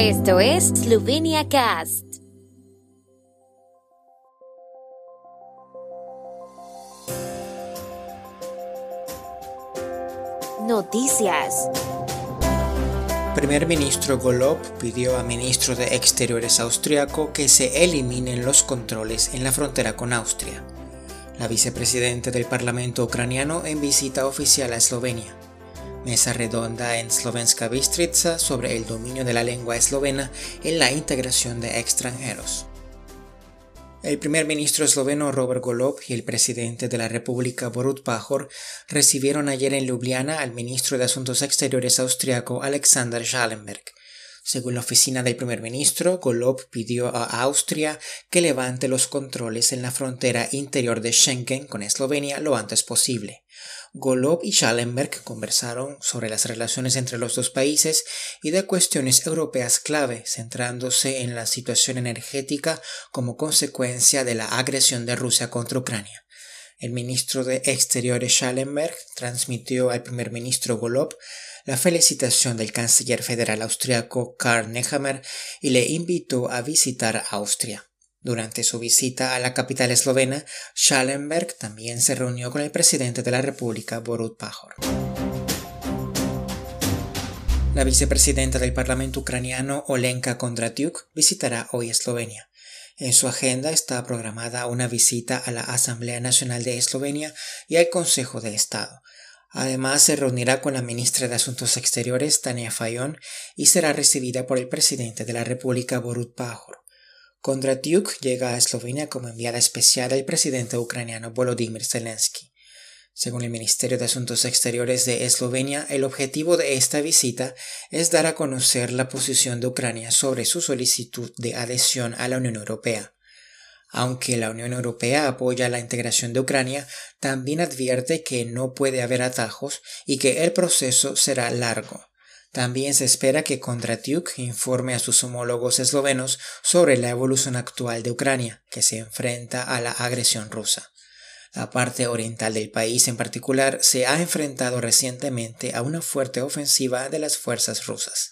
Esto es Slovenia Cast. Noticias. Primer ministro Golob pidió a ministro de Exteriores austriaco que se eliminen los controles en la frontera con Austria. La vicepresidenta del Parlamento ucraniano en visita oficial a Eslovenia mesa redonda en Slovenska Bistrica sobre el dominio de la lengua eslovena en la integración de extranjeros. El primer ministro esloveno Robert Golob y el presidente de la República Borut Pajor recibieron ayer en Ljubljana al ministro de Asuntos Exteriores austriaco Alexander Schallenberg. Según la oficina del primer ministro, Golob pidió a Austria que levante los controles en la frontera interior de Schengen con Eslovenia lo antes posible. Golob y Schallenberg conversaron sobre las relaciones entre los dos países y de cuestiones europeas clave, centrándose en la situación energética como consecuencia de la agresión de Rusia contra Ucrania. El ministro de Exteriores Schallenberg transmitió al primer ministro Golob la felicitación del canciller federal austriaco Karl Nehammer y le invitó a visitar Austria. Durante su visita a la capital eslovena, Schallenberg también se reunió con el presidente de la República, Borut Pajor. La vicepresidenta del Parlamento ucraniano, Olenka Kondratyuk, visitará hoy Eslovenia. En su agenda está programada una visita a la Asamblea Nacional de Eslovenia y al Consejo de Estado. Además, se reunirá con la ministra de Asuntos Exteriores, Tania Fayon, y será recibida por el presidente de la República, Borut Pajor. Kondratyuk llega a Eslovenia como enviada especial del presidente ucraniano Volodymyr Zelensky. Según el Ministerio de Asuntos Exteriores de Eslovenia, el objetivo de esta visita es dar a conocer la posición de Ucrania sobre su solicitud de adhesión a la Unión Europea. Aunque la Unión Europea apoya la integración de Ucrania, también advierte que no puede haber atajos y que el proceso será largo. También se espera que Kondratyuk informe a sus homólogos eslovenos sobre la evolución actual de Ucrania, que se enfrenta a la agresión rusa. La parte oriental del país en particular se ha enfrentado recientemente a una fuerte ofensiva de las fuerzas rusas.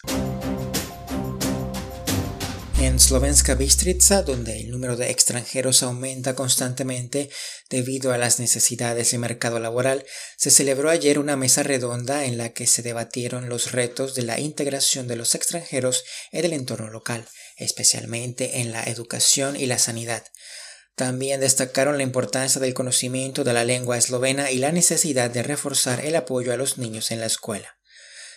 En Slovenska Bistrica, donde el número de extranjeros aumenta constantemente debido a las necesidades del mercado laboral, se celebró ayer una mesa redonda en la que se debatieron los retos de la integración de los extranjeros en el entorno local, especialmente en la educación y la sanidad. También destacaron la importancia del conocimiento de la lengua eslovena y la necesidad de reforzar el apoyo a los niños en la escuela.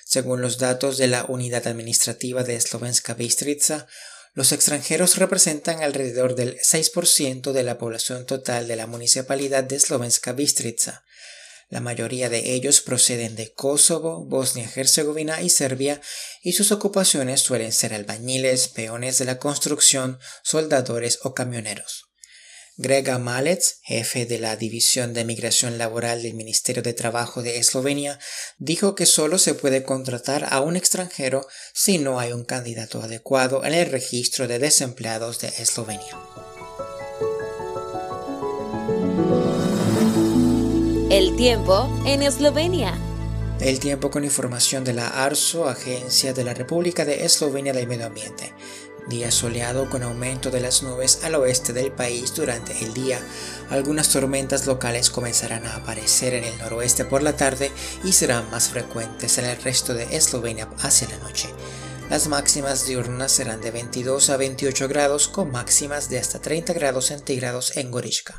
Según los datos de la Unidad Administrativa de Slovenska Bistrica, los extranjeros representan alrededor del 6% de la población total de la municipalidad de Slovenska Bistrica. La mayoría de ellos proceden de Kosovo, Bosnia-Herzegovina y Serbia y sus ocupaciones suelen ser albañiles, peones de la construcción, soldadores o camioneros. Grega Malec, jefe de la División de Migración Laboral del Ministerio de Trabajo de Eslovenia, dijo que solo se puede contratar a un extranjero si no hay un candidato adecuado en el registro de desempleados de Eslovenia. El tiempo en Eslovenia. El tiempo con información de la ARSO, Agencia de la República de Eslovenia del Medio Ambiente. Día soleado con aumento de las nubes al oeste del país durante el día. Algunas tormentas locales comenzarán a aparecer en el noroeste por la tarde y serán más frecuentes en el resto de Eslovenia hacia la noche. Las máximas diurnas serán de 22 a 28 grados con máximas de hasta 30 grados centígrados en Gorishka.